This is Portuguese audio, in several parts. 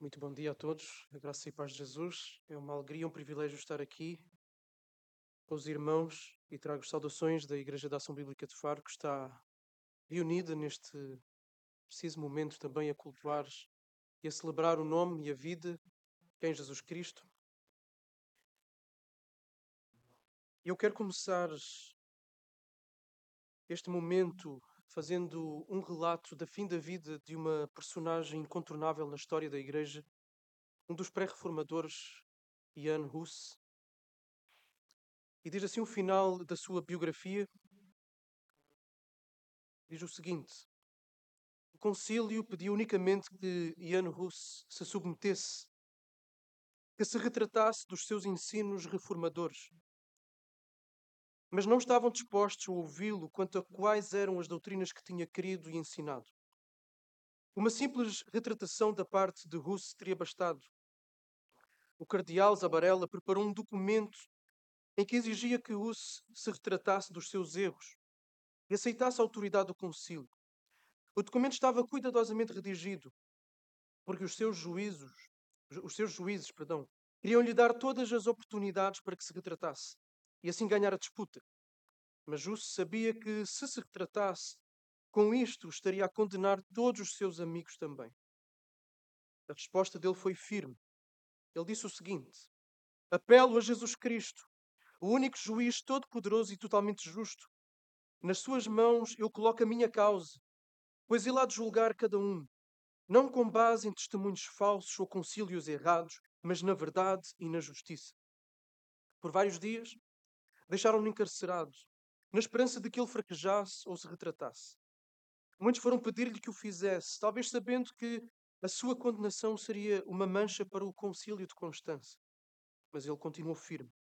Muito bom dia a todos, a graça e paz de Jesus. É uma alegria, um privilégio estar aqui com os irmãos e trago saudações da Igreja da Ação Bíblica de Faro, que está reunida neste preciso momento também a cultuar e a celebrar o nome e a vida que é em Jesus Cristo. E eu quero começar este momento fazendo um relato da fim da vida de uma personagem incontornável na história da Igreja, um dos pré-reformadores, Jan Hus. E diz assim o final da sua biografia: diz o seguinte. O concílio pediu unicamente que Jan Hus se submetesse, que se retratasse dos seus ensinos reformadores, mas não estavam dispostos a ouvi-lo quanto a quais eram as doutrinas que tinha querido e ensinado. Uma simples retratação da parte de Hus teria bastado. O cardeal Zabarella preparou um documento em que exigia que Hus se retratasse dos seus erros e aceitasse a autoridade do concílio. O documento estava cuidadosamente redigido, porque os seus juízos, os seus juízes, perdão, queriam lhe dar todas as oportunidades para que se retratasse e assim ganhar a disputa. Mas Justo sabia que, se se retratasse, com isto estaria a condenar todos os seus amigos também. A resposta dele foi firme. Ele disse o seguinte: Apelo a Jesus Cristo, o único juiz todo-poderoso e totalmente justo. Nas suas mãos eu coloco a minha causa, pois ele há de julgar cada um, não com base em testemunhos falsos ou concílios errados, mas na verdade e na justiça. Por vários dias, Deixaram-no encarcerado, na esperança de que ele fraquejasse ou se retratasse. Muitos foram pedir-lhe que o fizesse, talvez sabendo que a sua condenação seria uma mancha para o concílio de Constança. Mas ele continuou firme.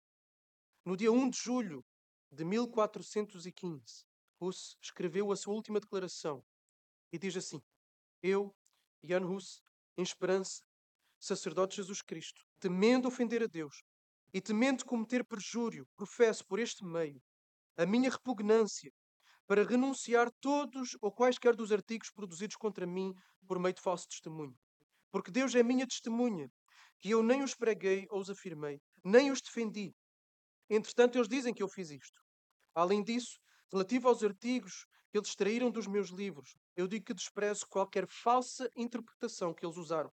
No dia 1 de julho de 1415, Hus escreveu a sua última declaração e diz assim: Eu, Jan Hus, em esperança, sacerdote de Jesus Cristo, temendo ofender a Deus, e temendo cometer perjúrio, professo por este meio a minha repugnância para renunciar todos ou quaisquer dos artigos produzidos contra mim por meio de falso testemunho. Porque Deus é minha testemunha, que eu nem os preguei ou os afirmei, nem os defendi. Entretanto, eles dizem que eu fiz isto. Além disso, relativo aos artigos que eles extraíram dos meus livros, eu digo que desprezo qualquer falsa interpretação que eles usaram.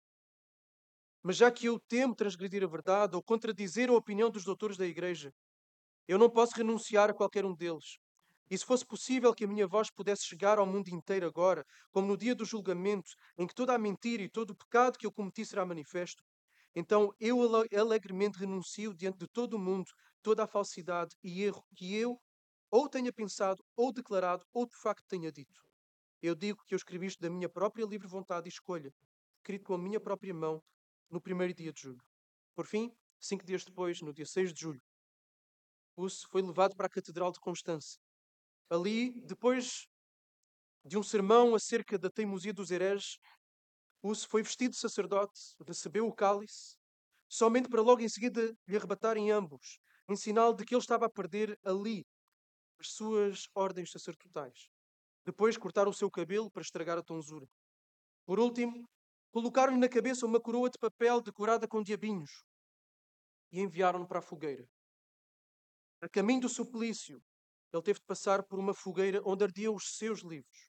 Mas já que eu temo transgredir a verdade ou contradizer a opinião dos doutores da Igreja, eu não posso renunciar a qualquer um deles. E se fosse possível que a minha voz pudesse chegar ao mundo inteiro agora, como no dia do julgamento, em que toda a mentira e todo o pecado que eu cometi será manifesto, então eu alegremente renuncio diante de todo o mundo toda a falsidade e erro que eu ou tenha pensado, ou declarado, ou de facto tenha dito. Eu digo que eu escrevi isto da minha própria livre vontade e escolha, escrito com a minha própria mão, no primeiro dia de julho. Por fim, cinco dias depois, no dia 6 de julho, Huss foi levado para a Catedral de Constança. Ali, depois de um sermão acerca da teimosia dos hereges, Huss foi vestido de sacerdote, recebeu o cálice, somente para logo em seguida lhe arrebatarem ambos, em sinal de que ele estava a perder ali as suas ordens sacerdotais. Depois cortaram o seu cabelo para estragar a tonsura. Por último, Colocaram-lhe na cabeça uma coroa de papel decorada com diabinhos e enviaram-no para a fogueira. A caminho do suplício, ele teve de passar por uma fogueira onde ardiam os seus livros.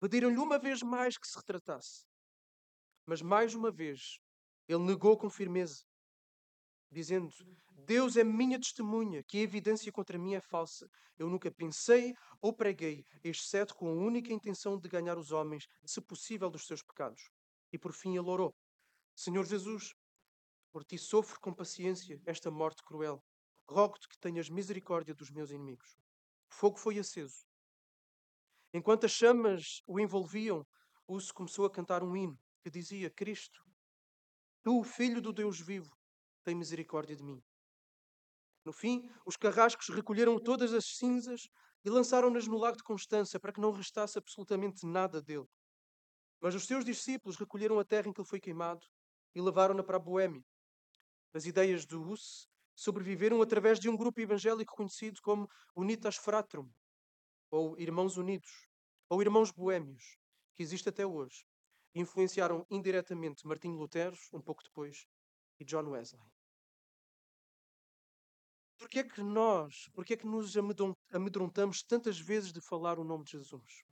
Pediram-lhe uma vez mais que se retratasse. Mas mais uma vez ele negou com firmeza, dizendo: Deus é minha testemunha, que a evidência contra mim é falsa. Eu nunca pensei ou preguei, exceto com a única intenção de ganhar os homens, se possível, dos seus pecados. E por fim ele orou: Senhor Jesus, por ti sofro com paciência esta morte cruel. Rogo-te que tenhas misericórdia dos meus inimigos. O fogo foi aceso. Enquanto as chamas o envolviam, Uso começou a cantar um hino que dizia: Cristo, tu, filho do Deus vivo, tem misericórdia de mim. No fim, os carrascos recolheram todas as cinzas e lançaram-nas no lago de Constança para que não restasse absolutamente nada dele. Mas os seus discípulos recolheram a terra em que ele foi queimado e levaram-na para a Boémia. As ideias de Hus sobreviveram através de um grupo evangélico conhecido como Unitas Fratrum, ou Irmãos Unidos, ou Irmãos Boémios, que existe até hoje. influenciaram indiretamente Martinho Lutero, um pouco depois, e John Wesley. Porquê é que nós, porquê é que nos amedrontamos tantas vezes de falar o nome de Jesus?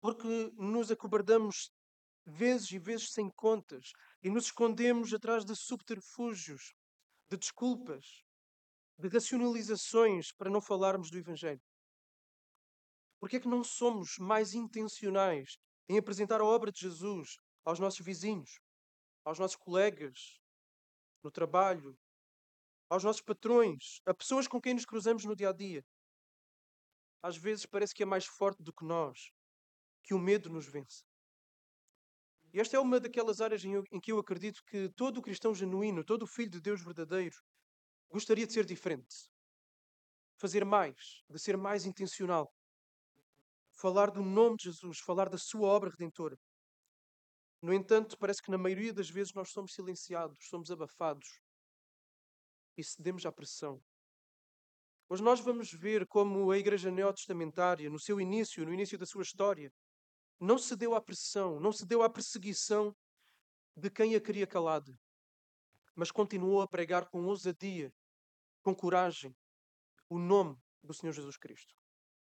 Porque nos acobardamos vezes e vezes sem contas e nos escondemos atrás de subterfúgios, de desculpas, de racionalizações para não falarmos do Evangelho? Porquê é que não somos mais intencionais em apresentar a obra de Jesus aos nossos vizinhos, aos nossos colegas, no trabalho, aos nossos patrões, a pessoas com quem nos cruzamos no dia a dia? Às vezes parece que é mais forte do que nós, que o medo nos vence. E esta é uma daquelas áreas em, que eu acredito que todo cristão genuíno, todo filho de Deus verdadeiro, gostaria de ser diferente. Fazer mais, de ser mais intencional. Falar do nome de Jesus, falar da sua obra redentora. No entanto, parece que na maioria das vezes nós somos silenciados, somos abafados e cedemos à pressão. Hoje nós vamos ver como a Igreja Neotestamentária, no seu início, no início da sua história, não cedeu à pressão, não cedeu à perseguição de quem a queria calada, mas continuou a pregar com ousadia, com coragem, o nome do Senhor Jesus Cristo.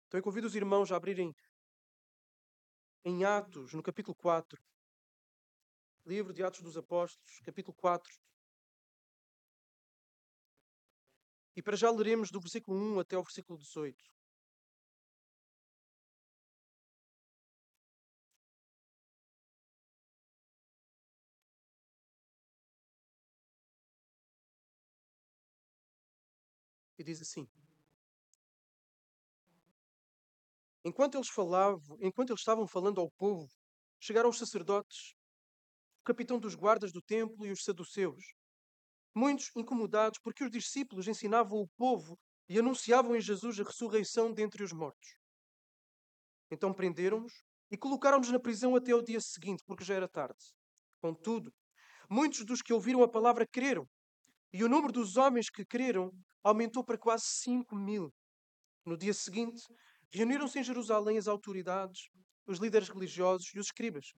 Então eu convido os irmãos a abrirem em Atos, no capítulo 4, livro de Atos dos Apóstolos, capítulo 4. E para já leremos do versículo 1 até o versículo 18. E diz assim: Enquanto eles falavam, enquanto eles estavam falando ao povo, chegaram os sacerdotes, o capitão dos guardas do templo e os saduceus, muitos incomodados porque os discípulos ensinavam o povo e anunciavam em Jesus a ressurreição dentre os mortos. Então prenderam-nos e colocaram-nos na prisão até o dia seguinte, porque já era tarde. Contudo, muitos dos que ouviram a palavra creram, e o número dos homens que creram aumentou para quase 5 mil. No dia seguinte, reuniram-se em Jerusalém as autoridades, os líderes religiosos e os escribas.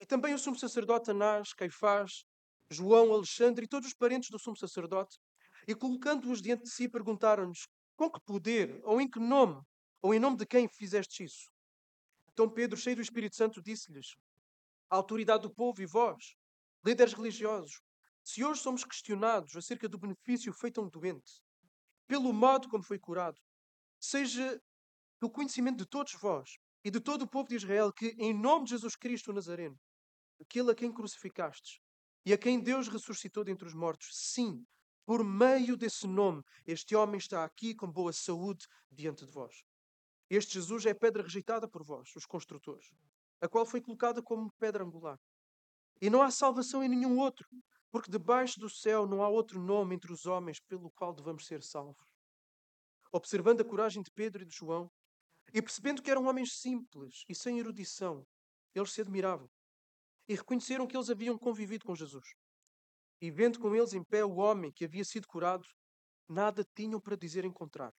E também o sumo sacerdote Anás, Caifás, João, Alexandre e todos os parentes do sumo sacerdote. E colocando-os diante de si, perguntaram-nos: Com que poder, ou em que nome, ou em nome de quem fizestes isso? Então Pedro, cheio do Espírito Santo, disse-lhes: A autoridade do povo e vós, líderes religiosos, se hoje somos questionados acerca do benefício feito a um doente, pelo modo como foi curado, seja do conhecimento de todos vós e de todo o povo de Israel que, em nome de Jesus Cristo Nazareno, aquele a quem crucificastes e a quem Deus ressuscitou dentre os mortos, sim, por meio desse nome, este homem está aqui com boa saúde diante de vós. Este Jesus é pedra rejeitada por vós, os construtores, a qual foi colocada como pedra angular. E não há salvação em nenhum outro, porque debaixo do céu não há outro nome entre os homens pelo qual devamos ser salvos. Observando a coragem de Pedro e de João, e percebendo que eram homens simples e sem erudição, eles se admiravam e reconheceram que eles haviam convivido com Jesus. E vendo com eles em pé o homem que havia sido curado, nada tinham para dizer em contrário.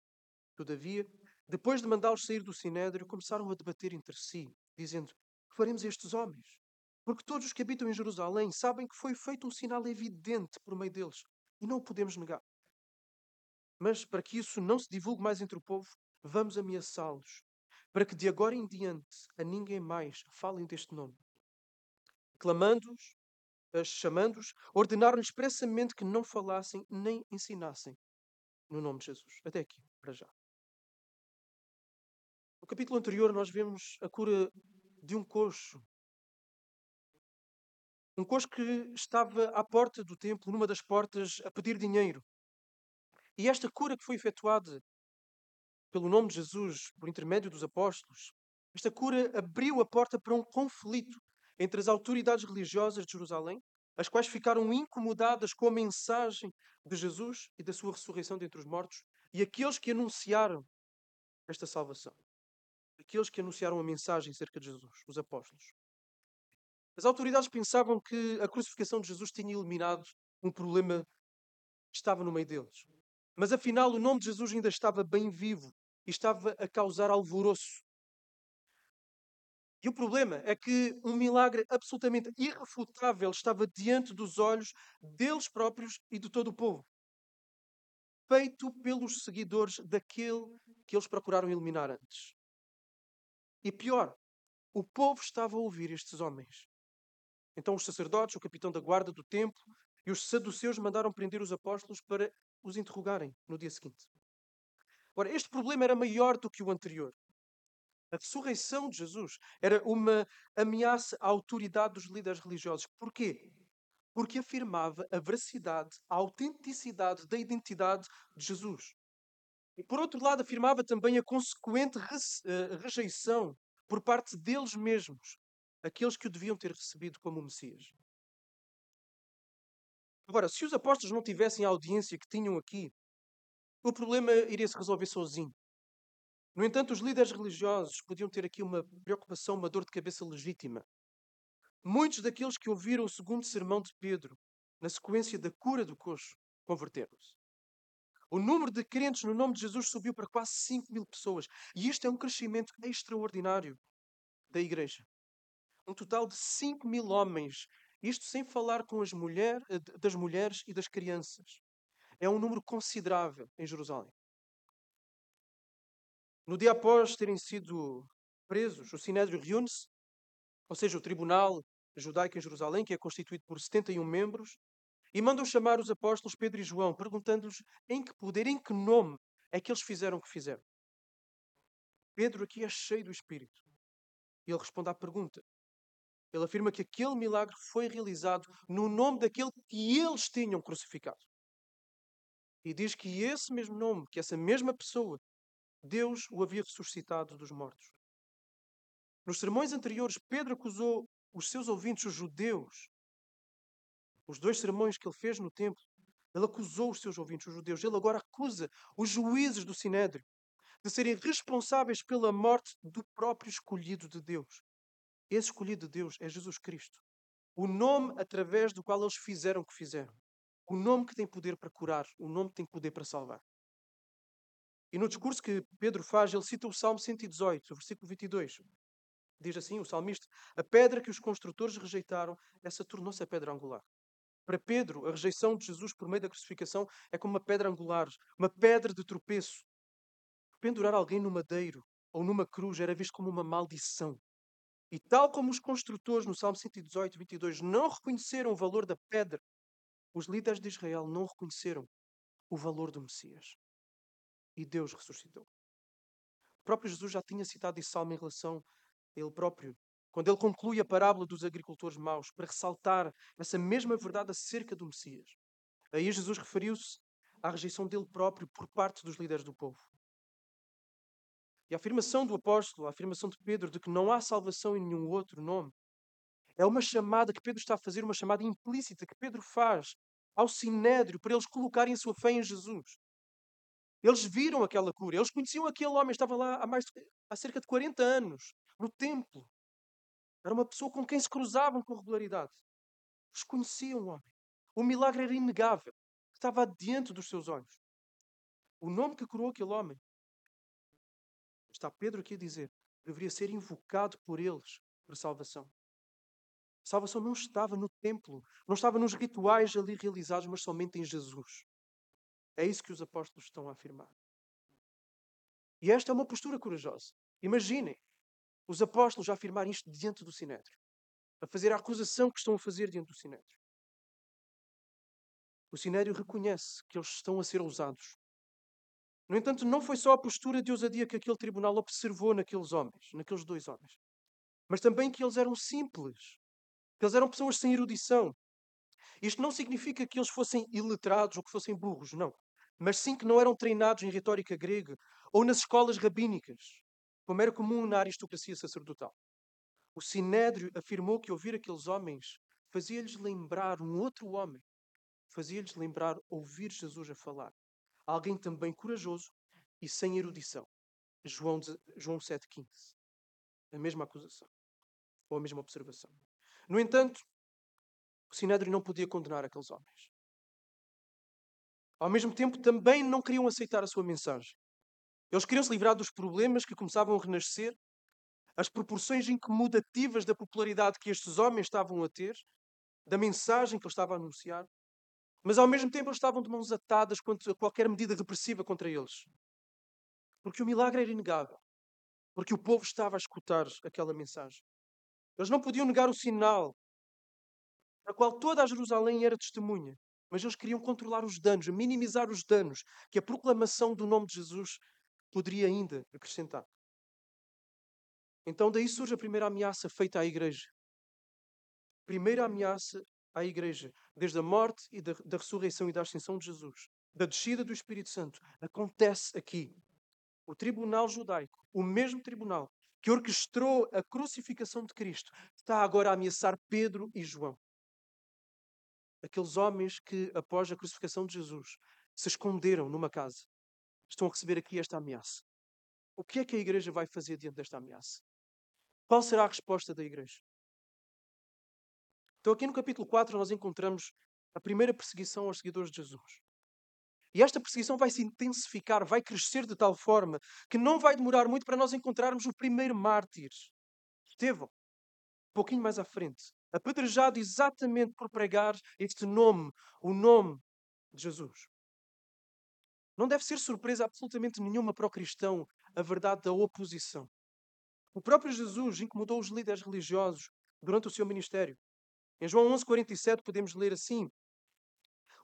Todavia, depois de mandá-los sair do sinédrio, começaram a debater entre si, dizendo: Que faremos estes homens? Porque todos os que habitam em Jerusalém sabem que foi feito um sinal evidente por meio deles e não o podemos negar. Mas para que isso não se divulgue mais entre o povo, vamos ameaçá-los, para que de agora em diante a ninguém mais falem deste nome. Clamando-os, chamando-os, ordenaram expressamente que não falassem nem ensinassem no nome de Jesus. Até aqui, para já. No capítulo anterior, nós vemos a cura de um coxo um coxo que estava à porta do templo, numa das portas, a pedir dinheiro. E esta cura que foi efetuada pelo nome de Jesus, por intermédio dos apóstolos, esta cura abriu a porta para um conflito entre as autoridades religiosas de Jerusalém, as quais ficaram incomodadas com a mensagem de Jesus e da sua ressurreição dentre os mortos, e aqueles que anunciaram esta salvação. Aqueles que anunciaram a mensagem acerca de Jesus, os apóstolos. As autoridades pensavam que a crucificação de Jesus tinha eliminado um problema que estava no meio deles. Mas afinal, o nome de Jesus ainda estava bem vivo e estava a causar alvoroço. E o problema é que um milagre absolutamente irrefutável estava diante dos olhos deles próprios e de todo o povo. Feito pelos seguidores daquele que eles procuraram eliminar antes. E pior, o povo estava a ouvir estes homens. Então os sacerdotes, o capitão da guarda do templo e os saduceus mandaram prender os apóstolos para os interrogarem no dia seguinte. Ora, este problema era maior do que o anterior. A ressurreição de Jesus era uma ameaça à autoridade dos líderes religiosos. Porquê? Porque afirmava a veracidade, a autenticidade da identidade de Jesus. E por outro lado, afirmava também a consequente eh, rejeição por parte deles mesmos, aqueles que o deviam ter recebido como Messias. Agora, se os apóstolos não tivessem a audiência que tinham aqui, o problema iria se resolver sozinho. No entanto, os líderes religiosos podiam ter aqui uma preocupação, uma dor de cabeça legítima. Muitos daqueles que ouviram o segundo sermão de Pedro, na sequência da cura do coxo, converteram-se. O número de crentes no nome de Jesus subiu para quase 5 mil pessoas. E isto é um crescimento extraordinário da igreja. Um total de 5 mil homens. Isto sem falar com as mulher, eh, das mulheres e das crianças. É um número considerável em Jerusalém. No dia após terem sido presos, o Sinédrio reúne-se, ou seja, o Tribunal Judaico em Jerusalém, que é constituído por 71 membros, e mandam chamar os apóstolos Pedro e João, perguntando-lhes em que poder, em que nome é que eles fizeram o que fizeram. Pedro aqui é cheio do Espírito. E ele responde à pergunta. Ele afirma que aquele milagre foi realizado no nome daquele que eles tinham crucificado. E diz que esse mesmo nome, que essa mesma pessoa, Deus o havia ressuscitado dos mortos. Nos sermões anteriores, Pedro acusou os seus ouvintes, os judeus. Os dois sermões que ele fez no templo, ele acusou os seus ouvintes, os judeus. Ele agora acusa os juízes do Sinédrio de serem responsáveis pela morte do próprio escolhido de Deus. Esse escolhido de Deus é Jesus Cristo. O nome através do qual eles fizeram o que fizeram. O nome que tem poder para curar, o nome que tem poder para salvar. E no discurso que Pedro faz, ele cita o Salmo 118, o versículo 22. Diz assim o salmista: A pedra que os construtores rejeitaram, essa tornou-se a pedra angular. Para Pedro, a rejeição de Jesus por meio da crucificação é como uma pedra angular, uma pedra de tropeço. Pendurar alguém no madeiro ou numa cruz era visto como uma maldição. E tal como os construtores no Salmo 118, 22 não reconheceram o valor da pedra, os líderes de Israel não reconheceram o valor do Messias e Deus ressuscitou. O próprio Jesus já tinha citado esse salmo em relação a ele próprio, quando ele conclui a parábola dos agricultores maus, para ressaltar essa mesma verdade acerca do Messias. Aí Jesus referiu-se à rejeição dele próprio por parte dos líderes do povo. E a afirmação do apóstolo, a afirmação de Pedro de que não há salvação em nenhum outro nome, é uma chamada que Pedro está a fazer, uma chamada implícita que Pedro faz ao sinédrio para eles colocarem a sua fé em Jesus. Eles viram aquela cura, eles conheciam aquele homem, estava lá há, mais, há cerca de 40 anos, no templo. Era uma pessoa com quem se cruzavam com regularidade. Eles conheciam o homem. O milagre era inegável, estava diante dos seus olhos. O nome que curou aquele homem, está Pedro aqui a dizer, deveria ser invocado por eles para salvação. A salvação não estava no templo, não estava nos rituais ali realizados, mas somente em Jesus. É isso que os apóstolos estão a afirmar. E esta é uma postura corajosa. Imaginem os apóstolos a afirmar isto diante do Sinédrio, a fazer a acusação que estão a fazer diante do Sinédrio. O Sinédrio reconhece que eles estão a ser ousados. No entanto, não foi só a postura de ousadia que aquele tribunal observou naqueles homens, naqueles dois homens, mas também que eles eram simples, que eles eram pessoas sem erudição. Isto não significa que eles fossem iletrados ou que fossem burros, não mas sim que não eram treinados em retórica grega ou nas escolas rabínicas, como era comum na aristocracia sacerdotal. O Sinédrio afirmou que ouvir aqueles homens fazia-lhes lembrar um outro homem, fazia-lhes lembrar ouvir Jesus a falar. Alguém também corajoso e sem erudição. João, João 7,15. A mesma acusação. Ou a mesma observação. No entanto, o Sinédrio não podia condenar aqueles homens. Ao mesmo tempo, também não queriam aceitar a sua mensagem. Eles queriam se livrar dos problemas que começavam a renascer as proporções incomodativas da popularidade que estes homens estavam a ter, da mensagem que ele estava a anunciar, mas ao mesmo tempo eles estavam de mãos atadas quanto a qualquer medida repressiva contra eles. Porque o milagre era inegável. Porque o povo estava a escutar aquela mensagem. Eles não podiam negar o sinal, a qual toda a Jerusalém era testemunha. Mas eles queriam controlar os danos, minimizar os danos que a proclamação do nome de Jesus poderia ainda acrescentar. Então daí surge a primeira ameaça feita à igreja. Primeira ameaça à igreja, desde a morte e da, da ressurreição e da ascensão de Jesus, da descida do Espírito Santo, acontece aqui. O tribunal judaico, o mesmo tribunal que orquestrou a crucificação de Cristo, está agora a ameaçar Pedro e João. Aqueles homens que, após a crucificação de Jesus, se esconderam numa casa, estão a receber aqui esta ameaça. O que é que a igreja vai fazer diante desta ameaça? Qual será a resposta da igreja? Então, aqui no capítulo 4, nós encontramos a primeira perseguição aos seguidores de Jesus. E esta perseguição vai se intensificar, vai crescer de tal forma que não vai demorar muito para nós encontrarmos o primeiro mártir, Estevão, um pouquinho mais à frente, apedrejado exatamente por pregar este nome, o nome de Jesus. Não deve ser surpresa absolutamente nenhuma para o cristão a verdade da oposição. O próprio Jesus incomodou os líderes religiosos durante o seu ministério. Em João 11:47 podemos ler assim: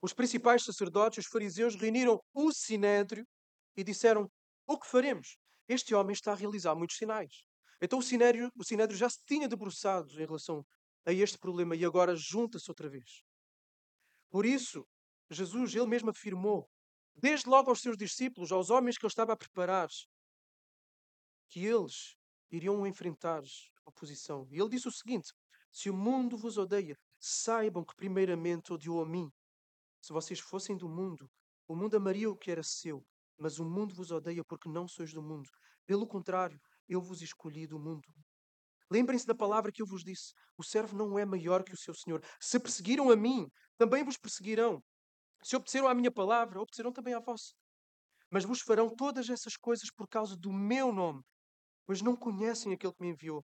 Os principais sacerdotes, os fariseus, reuniram o sinédrio e disseram: O que faremos? Este homem está a realizar muitos sinais. Então o sinédrio, o sinédrio já se tinha debruçado em relação a este problema e agora junta-se outra vez. Por isso, Jesus, ele mesmo afirmou, desde logo aos seus discípulos, aos homens que ele estava a preparar, que eles iriam enfrentar oposição. E ele disse o seguinte: se o mundo vos odeia, saibam que primeiramente odiou a mim. Se vocês fossem do mundo, o mundo amaria o que era seu, mas o mundo vos odeia porque não sois do mundo. Pelo contrário, eu vos escolhi do mundo. Lembrem-se da palavra que eu vos disse: o servo não é maior que o seu senhor. Se perseguiram a mim, também vos perseguirão. Se obedeceram à minha palavra, obedecerão também à vossa. Mas vos farão todas essas coisas por causa do meu nome, pois não conhecem aquele que me enviou.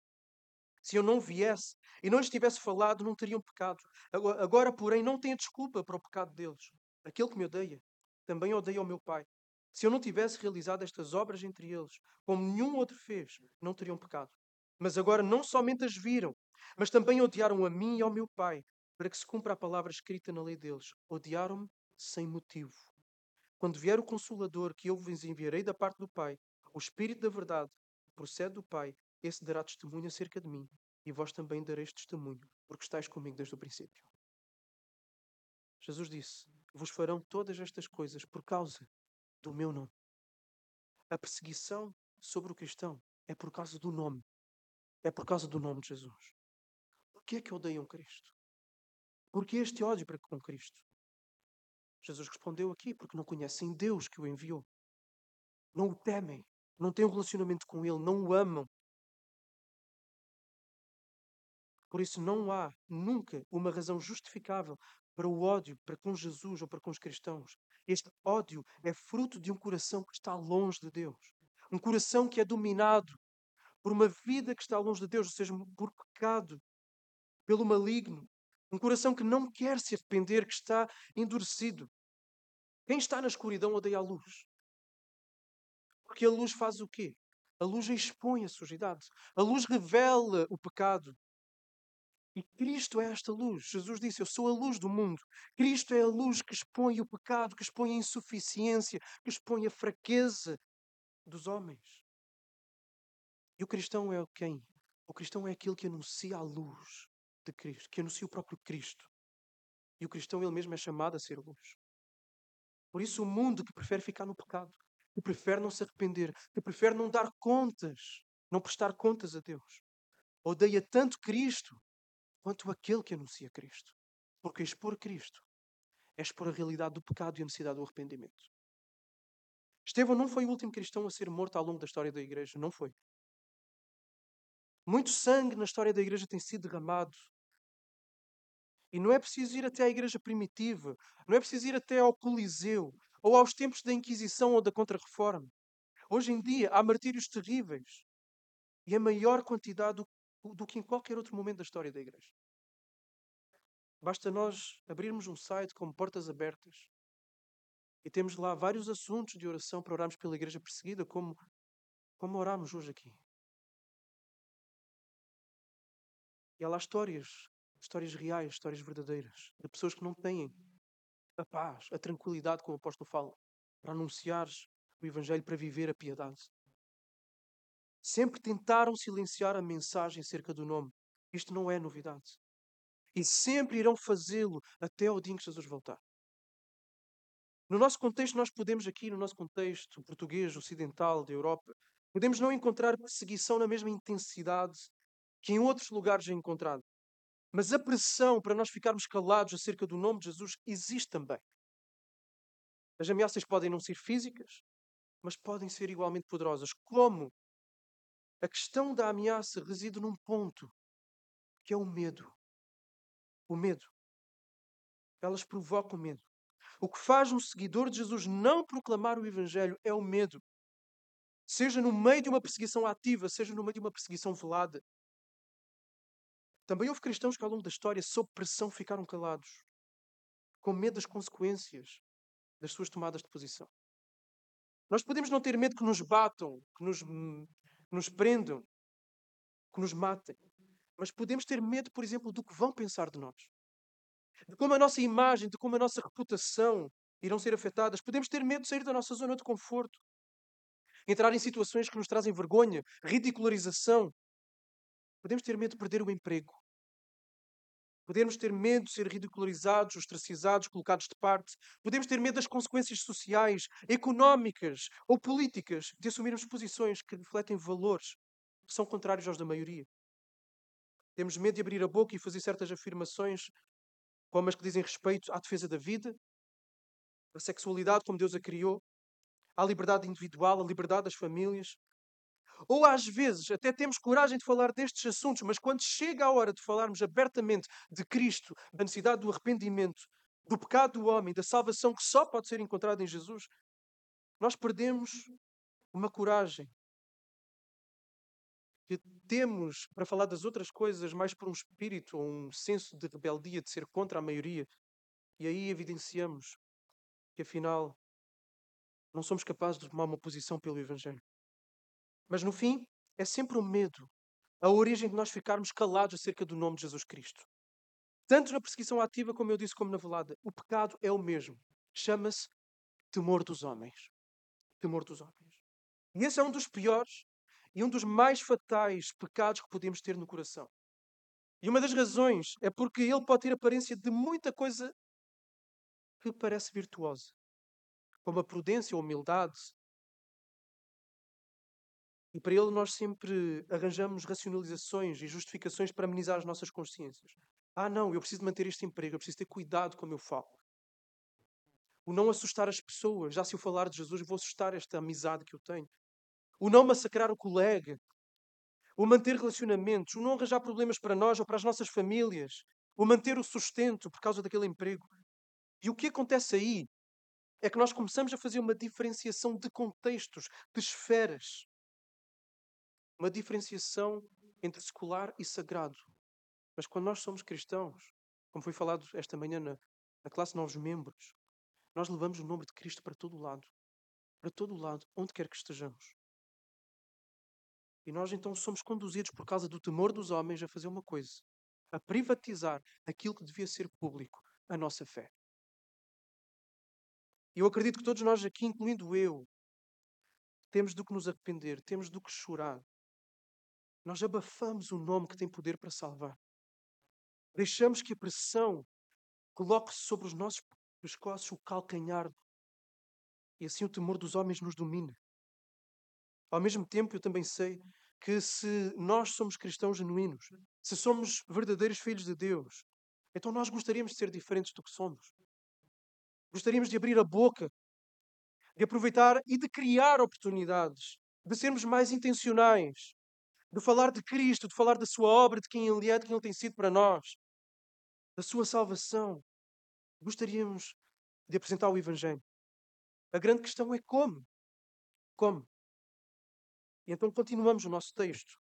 Se eu não viesse e não lhes tivesse falado, não teriam pecado. Agora, porém, não têm desculpa para o pecado deles. Aquele que me odeia também odeia o meu Pai. Se eu não tivesse realizado estas obras entre eles, como nenhum outro fez, não teriam pecado. Mas agora não somente as viram, mas também odiaram a mim e ao meu Pai, para que se cumpra a palavra escrita na lei deles. Odiaram-me sem motivo. Quando vier o Consolador que eu vos enviarei da parte do Pai, o Espírito da Verdade, que procede do Pai, esse dará testemunho acerca de mim, e vós também dareis testemunho, porque estáis comigo desde o princípio. Jesus disse: Vos farão todas estas coisas por causa do meu nome. A perseguição sobre o cristão é por causa do nome. É por causa do nome de Jesus. Por que é que odeiam Cristo? Por que este ódio para com Cristo? Jesus respondeu aqui: porque não conhecem Deus que o enviou. Não o temem, não têm um relacionamento com Ele, não o amam, Por isso não há nunca uma razão justificável para o ódio para com Jesus ou para com os cristãos. Este ódio é fruto de um coração que está longe de Deus. Um coração que é dominado por uma vida que está longe de Deus, ou seja, por pecado, pelo maligno. Um coração que não quer se arrepender, que está endurecido. Quem está na escuridão odeia a luz. Porque a luz faz o quê? A luz expõe a sujidade. A luz revela o pecado. E Cristo é esta luz. Jesus disse: Eu sou a luz do mundo. Cristo é a luz que expõe o pecado, que expõe a insuficiência, que expõe a fraqueza dos homens. E o cristão é quem? O cristão é aquele que anuncia a luz de Cristo, que anuncia o próprio Cristo. E o cristão ele mesmo é chamado a ser luz. Por isso, o mundo que prefere ficar no pecado, que prefere não se arrepender, que prefere não dar contas, não prestar contas a Deus, odeia tanto Cristo quanto aquele que anuncia Cristo. Porque expor Cristo é expor a realidade do pecado e a necessidade do arrependimento. Estevão não foi o último cristão a ser morto ao longo da história da igreja, não foi. Muito sangue na história da igreja tem sido derramado. E não é preciso ir até à igreja primitiva, não é preciso ir até ao Coliseu, ou aos tempos da Inquisição ou da Contra-Reforma. Hoje em dia há martírios terríveis E em maior quantidade do, que em qualquer outro momento da história da Igreja. Basta nós abrirmos um site como Portas Abertas e temos lá vários assuntos de oração para orarmos pela Igreja perseguida, como, como oramos hoje aqui. E há lá histórias, histórias reais, histórias verdadeiras, de pessoas que não têm a paz, a tranquilidade, como o apóstolo fala, para anunciar o Evangelho, para viver a piedade. Sempre tentaram silenciar a mensagem acerca do nome. Isto não é novidade. E sempre irão fazê-lo até o dia em que Jesus voltar. No nosso contexto, nós podemos aqui, no nosso contexto português, ocidental, da Europa, podemos não encontrar perseguição na mesma intensidade que em outros lugares é encontrado. Mas a pressão para nós ficarmos calados acerca do nome de Jesus existe também. As ameaças podem não ser físicas, mas podem ser igualmente poderosas. Como? A questão da ameaça reside num ponto, que é o medo. O medo. Elas provocam medo. O que faz um seguidor de Jesus não proclamar o Evangelho é o medo. Seja no meio de uma perseguição ativa, seja no meio de uma perseguição velada. Também houve cristãos que, ao longo da história, sob pressão, ficaram calados, com medo das consequências das suas tomadas de posição. Nós podemos não ter medo que nos batam, que nos, nos prendam, que nos matem, mas podemos ter medo, por exemplo, do que vão pensar de nós, de como a nossa imagem, de como a nossa reputação irão ser afetadas. Podemos ter medo de sair da nossa zona de conforto, entrar em situações que nos trazem vergonha, ridicularização, Podemos ter medo de perder o emprego. Podemos ter medo de ser ridicularizados, ostracizados, colocados de parte. Podemos ter medo das consequências sociais, económicas ou políticas de assumirmos posições que refletem valores que são contrários aos da maioria. Temos medo de abrir a boca e fazer certas afirmações, como as que dizem respeito à defesa da vida, da sexualidade como Deus a criou, à liberdade individual, à liberdade das famílias, ou às vezes até temos coragem de falar destes assuntos, mas quando chega a hora de falarmos abertamente de Cristo, da necessidade do arrependimento, do pecado do homem, da salvação que só pode ser encontrada em Jesus, nós perdemos uma coragem que temos para falar das outras coisas mais por um espírito ou um senso de rebeldia, de ser contra a maioria. E aí evidenciamos que afinal não somos capazes de tomar uma posição pelo Evangelho. Mas no fim, é sempre o medo a origem de nós ficarmos calados acerca do nome de Jesus Cristo. Tanto na perseguição ativa, como eu disse, como na velada, o pecado é o mesmo. Chama-se temor dos homens. Temor dos homens. E esse é um dos piores e um dos mais fatais pecados que podemos ter no coração. E uma das razões é porque ele pode ter aparência de muita coisa que parece virtuosa, como a prudência, a humildade, e para ele nós sempre arranjamos racionalizações e justificações para amenizar as nossas consciências. Ah, não, eu preciso manter este emprego, eu preciso ter cuidado como eu falo. O não assustar as pessoas, já se eu falar de Jesus, vou assustar esta amizade que eu tenho. O não massacrar o colega. O manter relacionamentos. O não arranjar problemas para nós ou para as nossas famílias. O manter o sustento por causa daquele emprego. E o que acontece aí é que nós começamos a fazer uma diferenciação de contextos, de esferas uma diferenciação entre secular e sagrado. Mas quando nós somos cristãos, como foi falado esta manhã na, na classe Novos Membros, nós levamos o nome de Cristo para todo o lado. Para todo o lado, onde quer que estejamos. E nós então somos conduzidos por causa do temor dos homens a fazer uma coisa: a privatizar aquilo que devia ser público, a nossa fé. E eu acredito que todos nós aqui, incluindo eu, temos do que nos arrepender, temos do que chorar, nós abafamos o nome que tem poder para salvar. Deixamos que a pressão coloque sobre os nossos pescoços o calcanhar e assim o temor dos homens nos domina. Ao mesmo tempo, eu também sei que se nós somos cristãos genuínos, se somos verdadeiros filhos de Deus, então nós gostaríamos de ser diferentes do que somos. Gostaríamos de abrir a boca, de aproveitar e de criar oportunidades, de sermos mais intencionais, de falar de Cristo, de falar da sua obra, de quem Ele é, de quem Ele tem sido para nós, da sua salvação. Gostaríamos de apresentar o Evangelho. A grande questão é como. Como? E então continuamos o nosso texto.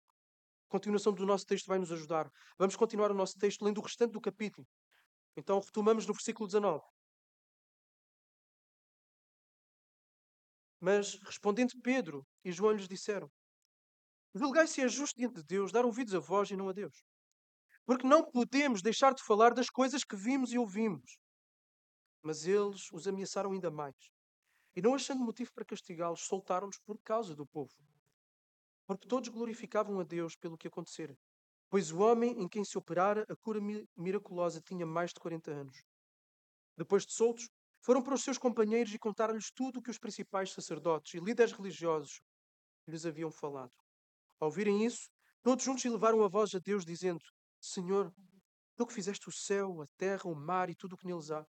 continuação do nosso texto vai nos ajudar. Vamos continuar o nosso texto lendo o restante do capítulo. Então retomamos no versículo 19. Mas respondendo Pedro e João lhes disseram: Julgai se é justo diante de Deus dar ouvidos a vós e não a Deus. Porque não podemos deixar de falar das coisas que vimos e ouvimos. Mas eles os ameaçaram ainda mais. E não achando motivo para castigá-los, soltaram-nos por causa do povo. Porque todos glorificavam a Deus pelo que acontecera. Pois o homem em quem se operara a cura miraculosa tinha mais de 40 anos. Depois de soltos, foram para os seus companheiros e contaram-lhes tudo o que os principais sacerdotes e líderes religiosos lhes haviam falado. Ao ouvirem isso, todos juntos elevaram a voz a Deus, dizendo: Senhor, tu que fizeste o céu, a terra, o mar e tudo o que neles há,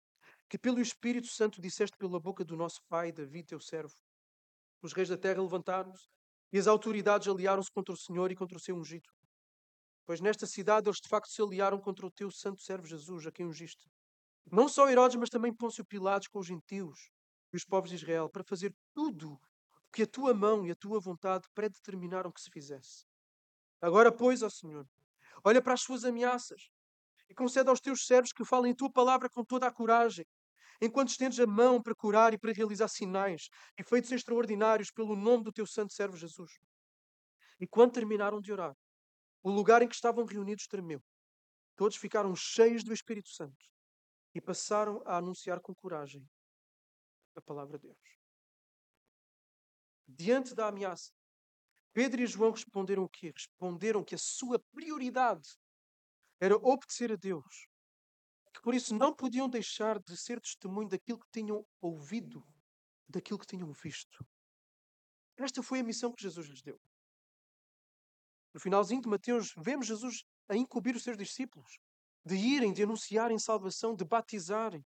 que pelo Espírito Santo disseste pela boca do nosso pai Davi, teu servo. Os reis da terra levantaram-se e as autoridades aliaram-se contra o Senhor e contra o seu ungido. Pois nesta cidade eles de facto se aliaram contra o teu santo servo Jesus, a quem ungiste. Não só Herodes, mas também Pôncio Pilatos com os gentios e os povos de Israel, para fazer tudo que a tua mão e a tua vontade predeterminaram que se fizesse. Agora, pois, ó Senhor, olha para as suas ameaças e concede aos teus servos que falem a tua palavra com toda a coragem enquanto estendes a mão para curar e para realizar sinais e feitos extraordinários pelo nome do teu santo servo Jesus. E quando terminaram de orar, o lugar em que estavam reunidos tremeu. Todos ficaram cheios do Espírito Santo e passaram a anunciar com coragem a palavra de Deus. Diante da ameaça, Pedro e João responderam o quê? Responderam que a sua prioridade era obedecer a Deus que por isso não podiam deixar de ser testemunho daquilo que tinham ouvido, daquilo que tinham visto. Esta foi a missão que Jesus lhes deu. No finalzinho de Mateus, vemos Jesus a incumbir os seus discípulos de irem, de anunciarem salvação, de batizarem,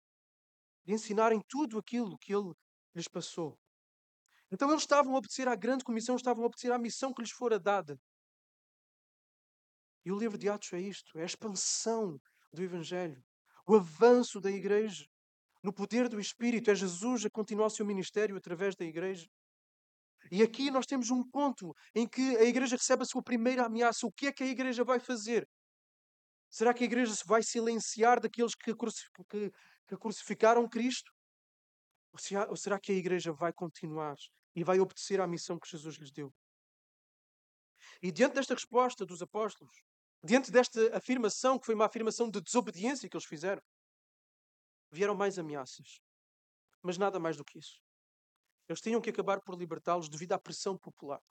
de ensinarem tudo aquilo que ele lhes passou. Então eles estavam a obedecer à grande comissão, estavam a obedecer à missão que lhes fora dada. E o livro de Atos é isto: é a expansão do Evangelho o avanço da igreja no poder do Espírito. É Jesus a continuar o seu ministério através da igreja. E aqui nós temos um ponto em que a igreja recebe a sua primeira ameaça. O que é que a igreja vai fazer? Será que a igreja se vai silenciar daqueles que, crucificaram Cristo? Ou será que a igreja vai continuar e vai obedecer à missão que Jesus lhes deu? E diante desta resposta dos apóstolos, Diante desta afirmação, que foi uma afirmação de desobediência que eles fizeram, vieram mais ameaças. Mas nada mais do que isso. Eles tinham que acabar por libertá-los devido à pressão popular.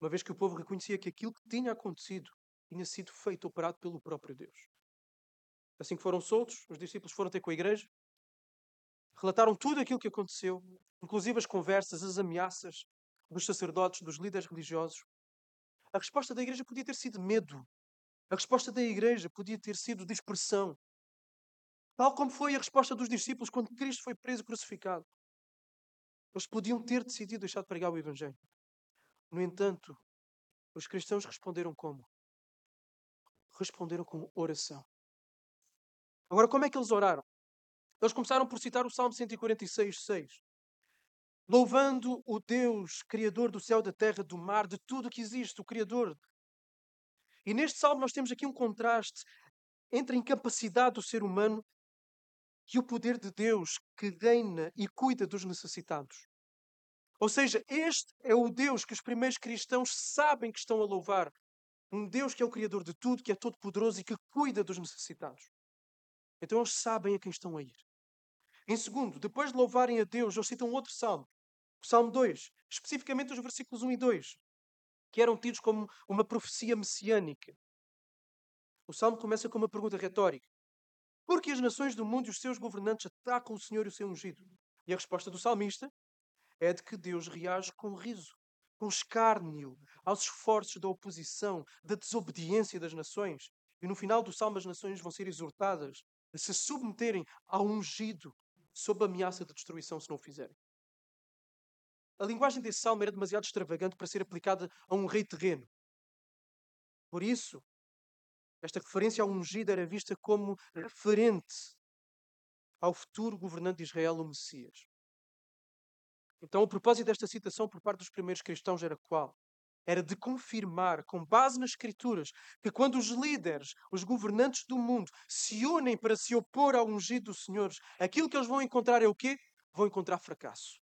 Uma vez que o povo reconhecia que aquilo que tinha acontecido tinha sido feito, operado pelo próprio Deus. Assim que foram soltos, os discípulos foram ter com a igreja, relataram tudo aquilo que aconteceu, inclusive as conversas, as ameaças dos sacerdotes, dos líderes religiosos. A resposta da igreja podia ter sido medo, a resposta da igreja podia ter sido dispersão. Tal como foi a resposta dos discípulos quando Cristo foi preso e crucificado. Eles podiam ter decidido deixar de pregar o Evangelho. No entanto, os cristãos responderam como? Responderam com oração. Agora, como é que eles oraram? Eles começaram por citar o Salmo 146, 6. Louvando o Deus, Criador do céu, da terra, do mar, de tudo que existe, o Criador e neste salmo nós temos aqui um contraste entre a incapacidade do ser humano e o poder de Deus que reina e cuida dos necessitados. Ou seja, este é o Deus que os primeiros cristãos sabem que estão a louvar. Um Deus que é o Criador de tudo, que é todo-poderoso e que cuida dos necessitados. Então eles sabem a quem estão a ir. Em segundo, depois de louvarem a Deus, eles citam outro salmo, o Salmo 2, especificamente os versículos 1 e 2 que eram tidos como uma profecia messiânica. O salmo começa com uma pergunta retórica: Por que as nações do mundo e os seus governantes atacam o Senhor e o seu ungido? E a resposta do salmista é de que Deus reage com riso, com escárnio aos esforços da oposição, da desobediência das nações. E no final do salmo, as nações vão ser exortadas a se submeterem ao ungido sob ameaça de destruição se não o fizerem. A linguagem desse salmo era demasiado extravagante para ser aplicada a um rei terreno. Por isso, esta referência ao ungido era vista como referente ao futuro governante de Israel, o Messias. Então, o propósito desta citação por parte dos primeiros cristãos era qual? Era de confirmar, com base nas Escrituras, que quando os líderes, os governantes do mundo, se unem para se opor ao ungido do Senhor, aquilo que eles vão encontrar é o quê? Vão encontrar fracasso.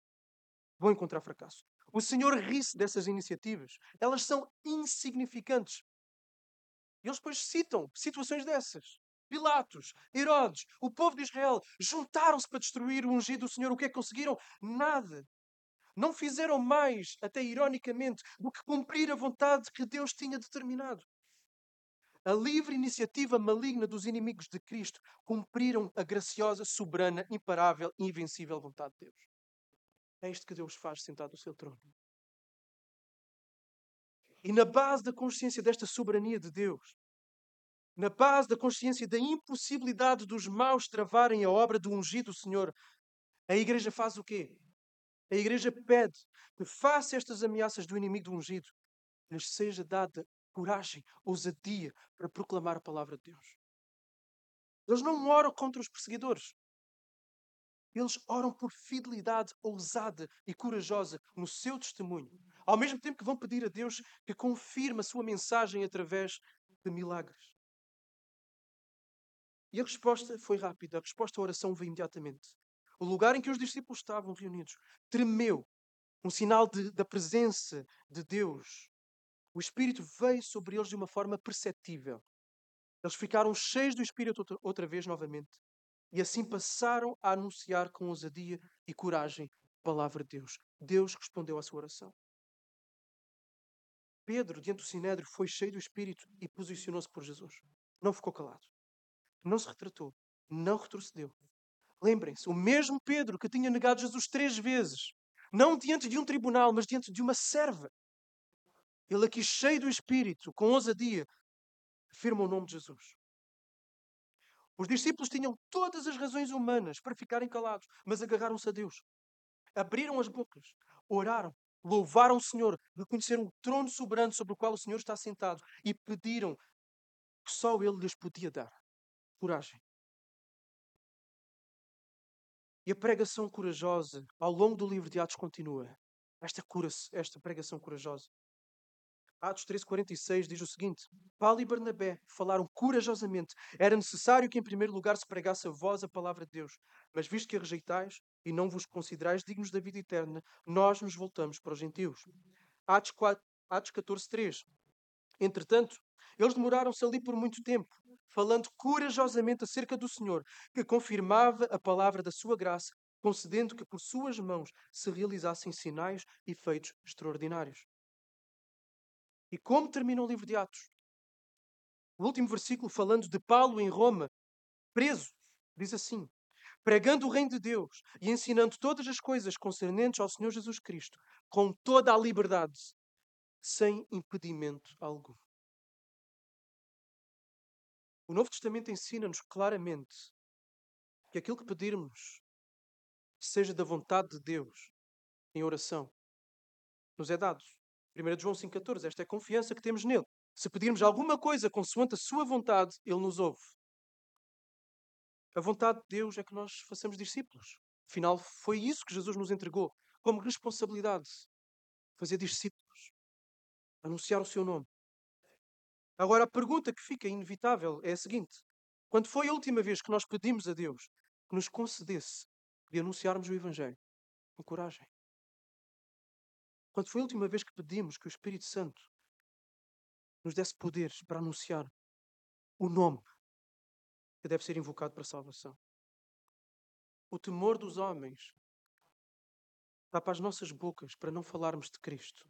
Vão encontrar fracasso. O Senhor ri-se dessas iniciativas. Elas são insignificantes. E eles depois citam situações dessas. Pilatos, Herodes, o povo de Israel juntaram-se para destruir o ungido do Senhor. O que é que conseguiram? Nada. Não fizeram mais, até ironicamente, do que cumprir a vontade que Deus tinha determinado. A livre iniciativa maligna dos inimigos de Cristo cumpriram a graciosa, soberana, imparável e invencível vontade de Deus. É isto que Deus faz sentado no seu trono. E na base da consciência desta soberania de Deus, na base da consciência da impossibilidade dos maus travarem a obra do ungido Senhor, a igreja faz o quê? A igreja pede que face estas ameaças do inimigo do ungido, lhes seja dada coragem, ousadia para proclamar a palavra de Deus. Eles não oram contra os perseguidores. Eles oram por fidelidade ousada e corajosa no seu testemunho, ao mesmo tempo que vão pedir a Deus que confirme a sua mensagem através de milagres. E a resposta foi rápida, a resposta à oração veio imediatamente. O lugar em que os discípulos estavam reunidos tremeu, um sinal de, da presença de Deus. O Espírito veio sobre eles de uma forma perceptível. Eles ficaram cheios do Espírito outra, outra vez, novamente. E assim passaram a anunciar com ousadia e coragem a palavra de Deus. Deus respondeu à sua oração. Pedro, diante do Sinédrio, foi cheio do Espírito e posicionou-se por Jesus. Não ficou calado não se retratou, não retrocedeu. Lembrem-se, o mesmo Pedro que tinha negado Jesus três vezes, não diante de um tribunal, mas diante de uma serva. Ele aqui, cheio do Espírito, com ousadia, afirma o nome de Jesus. Os discípulos tinham todas as razões humanas para ficarem calados, mas agarraram-se a Deus. Abriram as bocas, oraram, louvaram o Senhor, reconheceram o trono soberano sobre o qual o Senhor está sentado e pediram que só Ele lhes podia dar coragem. E a pregação corajosa ao longo do livro de Atos continua. Esta, cura esta pregação corajosa. Atos 13,46 diz o seguinte: Paulo e Barnabé falaram corajosamente. Era necessário que, em primeiro lugar, se pregasse a vós a palavra de Deus. Mas visto que a rejeitais e não vos considerais dignos da vida eterna, nós nos voltamos para os gentios. Atos, 4, Atos 14,3 Entretanto, eles demoraram-se ali por muito tempo, falando corajosamente acerca do Senhor, que confirmava a palavra da sua graça, concedendo que por suas mãos se realizassem sinais e feitos extraordinários. E como termina o livro de Atos? O último versículo, falando de Paulo em Roma, preso, diz assim: pregando o reino de Deus e ensinando todas as coisas concernentes ao Senhor Jesus Cristo, com toda a liberdade, sem impedimento algum. O Novo Testamento ensina-nos claramente que aquilo que pedirmos seja da vontade de Deus em oração, nos é dado. 1 João 5,14. Esta é a confiança que temos nele. Se pedirmos alguma coisa consoante a sua vontade, ele nos ouve. A vontade de Deus é que nós façamos discípulos. Afinal, foi isso que Jesus nos entregou como responsabilidade. Fazer discípulos. Anunciar o seu nome. Agora, a pergunta que fica inevitável é a seguinte: quando foi a última vez que nós pedimos a Deus que nos concedesse de anunciarmos o Evangelho com coragem? Quando foi a última vez que pedimos que o Espírito Santo nos desse poderes para anunciar o nome que deve ser invocado para a salvação? O temor dos homens tapa as nossas bocas para não falarmos de Cristo.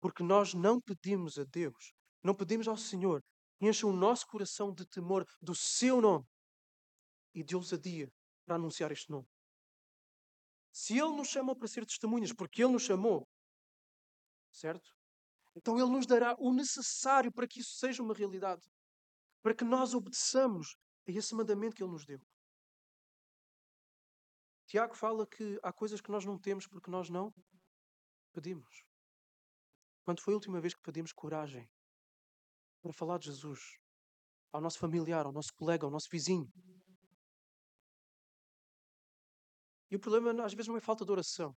Porque nós não pedimos a Deus não pedimos ao Senhor que encha o nosso coração de temor do seu nome e de ousadia para anunciar este nome. Se Ele nos chamou para ser testemunhas, porque Ele nos chamou, certo? Então Ele nos dará o necessário para que isso seja uma realidade. Para que nós obedeçamos a esse mandamento que Ele nos deu. Tiago fala que há coisas que nós não temos porque nós não pedimos. Quando foi a última vez que pedimos coragem para falar de Jesus ao nosso familiar, ao nosso colega, ao nosso vizinho. E o problema às vezes não é falta de oração.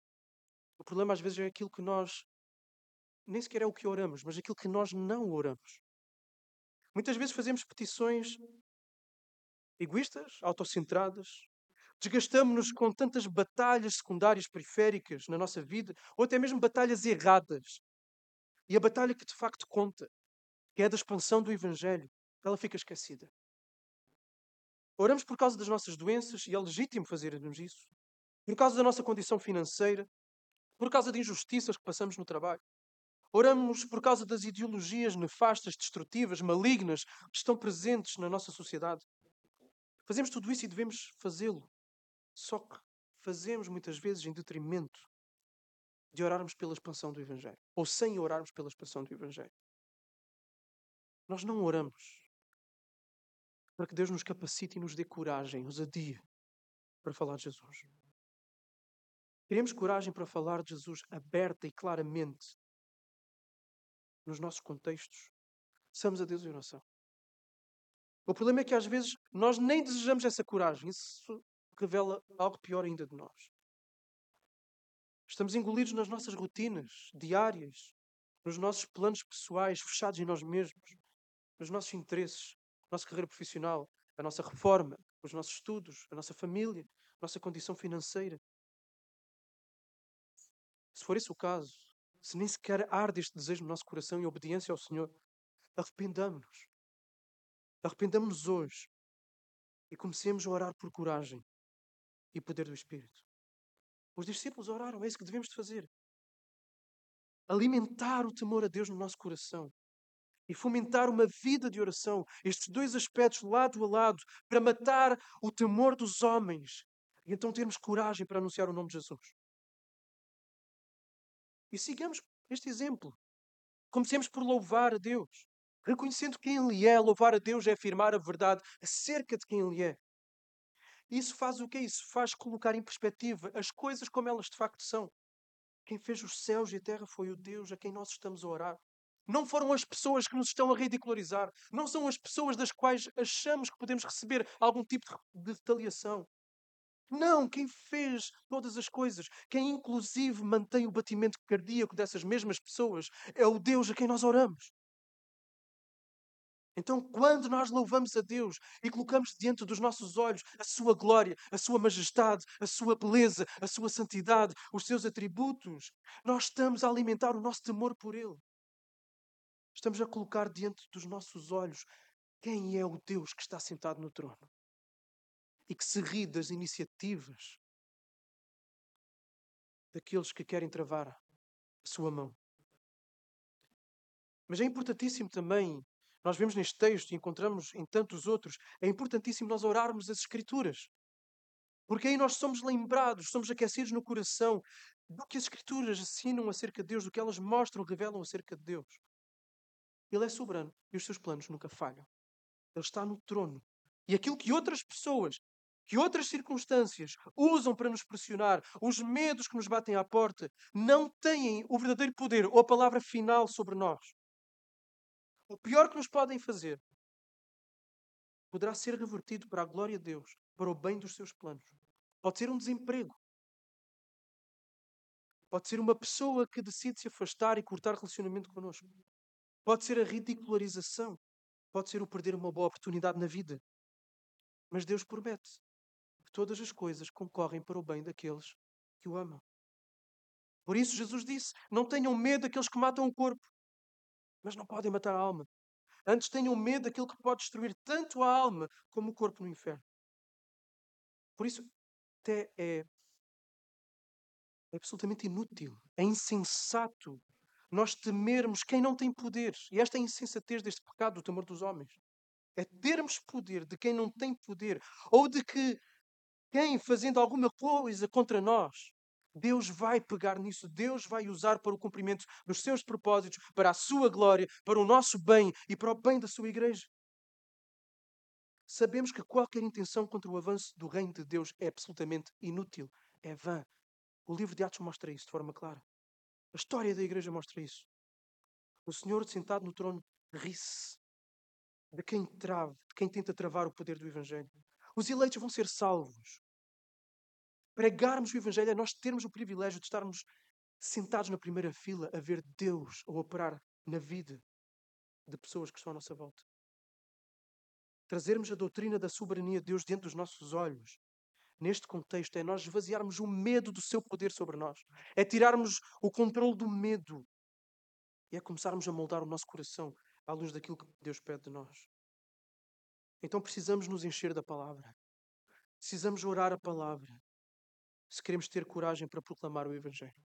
O problema às vezes é aquilo que nós nem sequer é o que oramos, mas aquilo que nós não oramos. Muitas vezes fazemos petições egoístas, autocentradas, desgastamos-nos com tantas batalhas secundárias periféricas na nossa vida, ou até mesmo batalhas erradas. E a batalha que de facto conta, que é da expansão do Evangelho, ela fica esquecida. Oramos por causa das nossas doenças, e é legítimo fazermos isso, por causa da nossa condição financeira, por causa de injustiças que passamos no trabalho. Oramos por causa das ideologias nefastas, destrutivas, malignas que estão presentes na nossa sociedade. Fazemos tudo isso e devemos fazê-lo. Só que fazemos muitas vezes em detrimento de orarmos pela expansão do Evangelho. Ou sem orarmos pela expansão do Evangelho. Nós não oramos para que Deus nos capacite e nos dê coragem, ousadia para falar de Jesus. Queremos coragem para falar de Jesus aberta e claramente nos nossos contextos. Somos a Deus em oração. O problema é que às vezes nós nem desejamos essa coragem. Isso revela algo pior ainda de nós. Estamos engolidos nas nossas rotinas diárias, nos nossos planos pessoais, fechados em nós mesmos, nos nossos interesses, nossa carreira profissional, a nossa reforma, os nossos estudos, a nossa família, a nossa condição financeira. Se for esse o caso, se nem sequer arde este desejo no nosso coração e obediência ao Senhor, arrependamos-nos. Arrependamos-nos hoje e comecemos a orar por coragem e poder do Espírito. Os discípulos oraram, é isso que devemos de fazer. Alimentar o temor a Deus no nosso coração e fomentar uma vida de oração, estes dois aspectos lado a lado, para matar o temor dos homens e então termos coragem para anunciar o nome de Jesus. E sigamos este exemplo. Comecemos por louvar a Deus, reconhecendo quem Ele é. Louvar a Deus é afirmar a verdade acerca de quem Ele é. Isso faz o que Isso faz colocar em perspectiva as coisas como elas de facto são. Quem fez os céus e a terra foi o Deus a quem nós estamos a orar. Não foram as pessoas que nos estão a ridicularizar. Não são as pessoas das quais achamos que podemos receber algum tipo de retaliação. Não, quem fez todas as coisas, quem inclusive mantém o batimento cardíaco dessas mesmas pessoas, é o Deus a quem nós oramos. Então, quando nós louvamos a Deus e colocamos diante dos nossos olhos a sua glória, a sua majestade, a sua beleza, a sua santidade, os seus atributos, nós estamos a alimentar o nosso temor por Ele. Estamos a colocar diante dos nossos olhos quem é o Deus que está sentado no trono e que se ri das iniciativas daqueles que querem travar a sua mão. Mas é importantíssimo também, nós vemos neste texto e encontramos em tantos outros, é importantíssimo nós orarmos as Escrituras. Porque aí nós somos lembrados, somos aquecidos no coração do que as Escrituras ensinam acerca de Deus, do que elas mostram, revelam acerca de Deus. Ele é soberano e os seus planos nunca falham. Ele está no trono. E aquilo que outras pessoas, que outras circunstâncias usam para nos pressionar, os medos que nos batem à porta, não têm o verdadeiro poder ou a palavra final sobre nós. O pior que nos podem fazer poderá ser revertido para a glória de Deus, para o bem dos seus planos. Pode ser um desemprego. Pode ser uma pessoa que decide se afastar e cortar relacionamento connosco. Pode ser a ridicularização. Pode ser o perder uma boa oportunidade na vida. Mas Deus promete que todas as coisas concorrem para o bem daqueles que o amam. Por isso, Jesus disse: Não tenham medo daqueles que matam o corpo, mas não podem matar a alma. Antes tenham medo daquilo que pode destruir tanto a alma como o corpo no inferno. Por isso, até é, absolutamente inútil, é insensato nós temermos quem não tem poder. E esta é a insensatez deste pecado do temor dos homens. É termos poder de quem não tem poder. Ou de que quem, fazendo alguma coisa contra nós, Deus vai pegar nisso, Deus vai usar para o cumprimento dos seus propósitos, para a sua glória, para o nosso bem e para o bem da sua igreja. Sabemos que qualquer intenção contra o avanço do reino de Deus é absolutamente inútil, é vã. O livro de Atos mostra isso de forma clara. A história da igreja mostra isso. O Senhor, sentado no trono, ri-se de quem trava, de quem tenta travar o poder do Evangelho. Os eleitos vão ser salvos. Pregarmos o Evangelho é nós termos o privilégio de estarmos sentados na primeira fila a ver Deus a operar na vida de pessoas que estão à nossa volta. Trazermos a doutrina da soberania de Deus diante dos nossos olhos. Neste contexto, é nós esvaziarmos o medo do seu poder sobre nós. É tirarmos o controle do medo. E é começarmos a moldar o nosso coração à luz daquilo que Deus pede de nós. Então precisamos nos encher da palavra. Precisamos orar a palavra. Se queremos ter coragem para proclamar o Evangelho.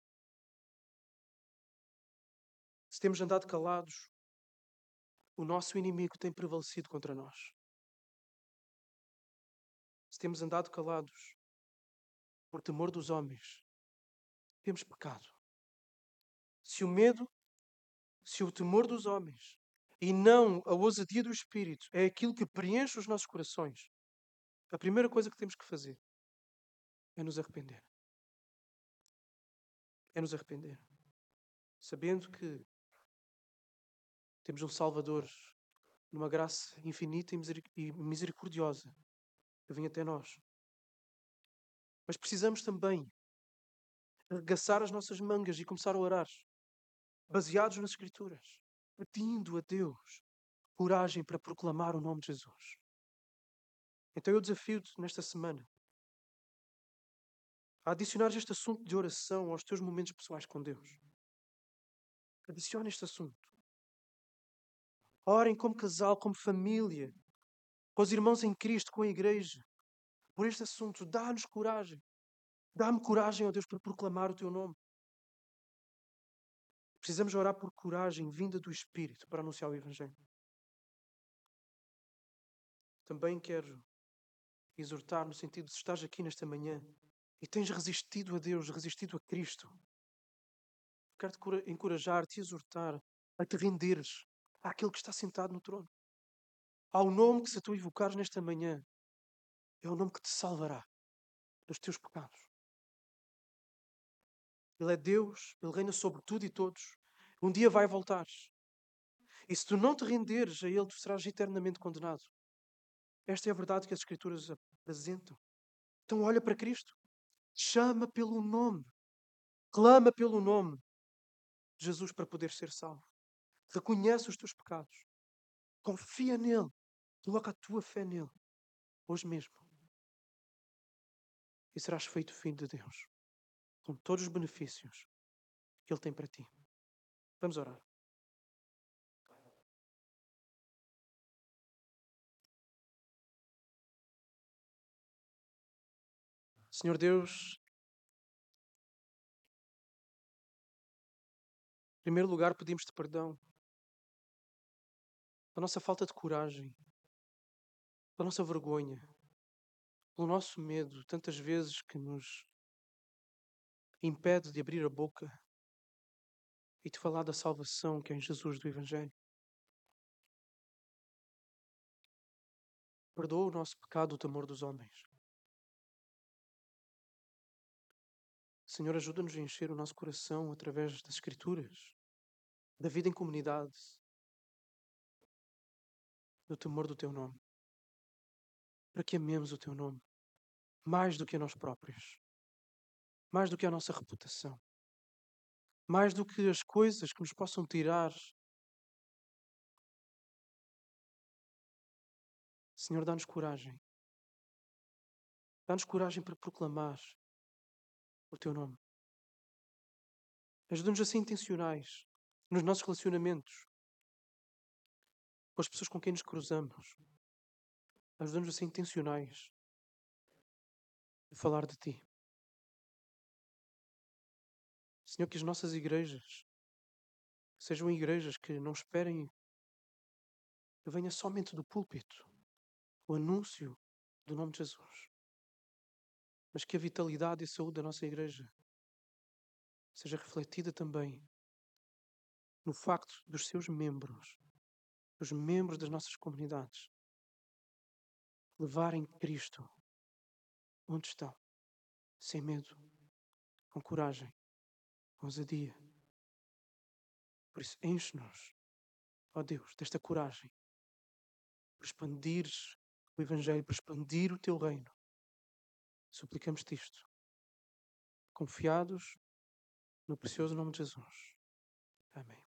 Se temos andado calados, o nosso inimigo tem prevalecido contra nós. Temos andado calados por temor dos homens, temos pecado. Se o medo, se o temor dos homens e não a ousadia do Espírito é aquilo que preenche os nossos corações, a primeira coisa que temos que fazer é nos arrepender. É nos arrepender. Sabendo que temos um Salvador numa graça infinita e misericordiosa que vem até nós. Mas precisamos também arregaçar as nossas mangas e começar a orar, baseados nas Escrituras, pedindo a Deus coragem para proclamar o nome de Jesus. Então eu desafio-te nesta semana a adicionar este assunto de oração aos teus momentos pessoais com Deus. Adicione este assunto. Orem como casal, como família, com os irmãos em Cristo, com a igreja, por este assunto. Dá-nos coragem. Dá-me coragem, ó Deus, para proclamar o teu nome. Precisamos orar por coragem vinda do Espírito para anunciar o Evangelho. Também quero exortar no sentido de se estás aqui nesta manhã e tens resistido a Deus, resistido a Cristo. Quero-te encorajar, te exortar a te renderes àquele que está sentado no trono. Ao nome que se tu evocares nesta manhã, é o nome que te salvará dos teus pecados. Ele é Deus, Ele reina sobre tudo e todos. Um dia vai voltar. E se tu não te renderes a Ele, tu serás eternamente condenado. Esta é a verdade que as Escrituras apresentam. Então olha para Cristo. Chama pelo nome. Clama pelo nome de Jesus para poder ser salvo. Reconhece os teus pecados. Confia nele. Coloca a tua fé nele. Hoje mesmo. E serás feito filho de Deus. Com todos os benefícios que Ele tem para ti. Vamos orar. Senhor Deus, em primeiro lugar pedimos-te perdão pela nossa falta de coragem, pela nossa vergonha, pelo nosso medo, tantas vezes que nos impede de abrir a boca e de falar da salvação que é em Jesus do Evangelho. Perdoa o nosso pecado, o temor dos homens. Senhor, ajuda-nos a encher o nosso coração através das Escrituras, da vida em comunidade, do temor do Teu nome, para que amemos o Teu nome mais do que a nós próprios, mais do que a nossa reputação, mais do que as coisas que nos possam tirar. Senhor, dá-nos coragem. Dá-nos coragem para proclamar o teu nome. Ajuda-nos a ser intencionais nos nossos relacionamentos, com as pessoas com quem nos cruzamos. Ajuda-nos a ser intencionais a falar de ti. Senhor, que as nossas igrejas sejam igrejas que não esperem que venha somente do púlpito o anúncio do nome de Jesus mas que a vitalidade e a saúde da nossa igreja seja refletida também no facto dos seus membros, dos membros das nossas comunidades, levarem Cristo onde estão, sem medo, com coragem, com ousadia. Por isso, enche-nos, ó Deus, desta coragem para expandir o Evangelho, para expandir o teu reino Suplicamos-te isto, confiados No precioso nome de Jesus. Amém.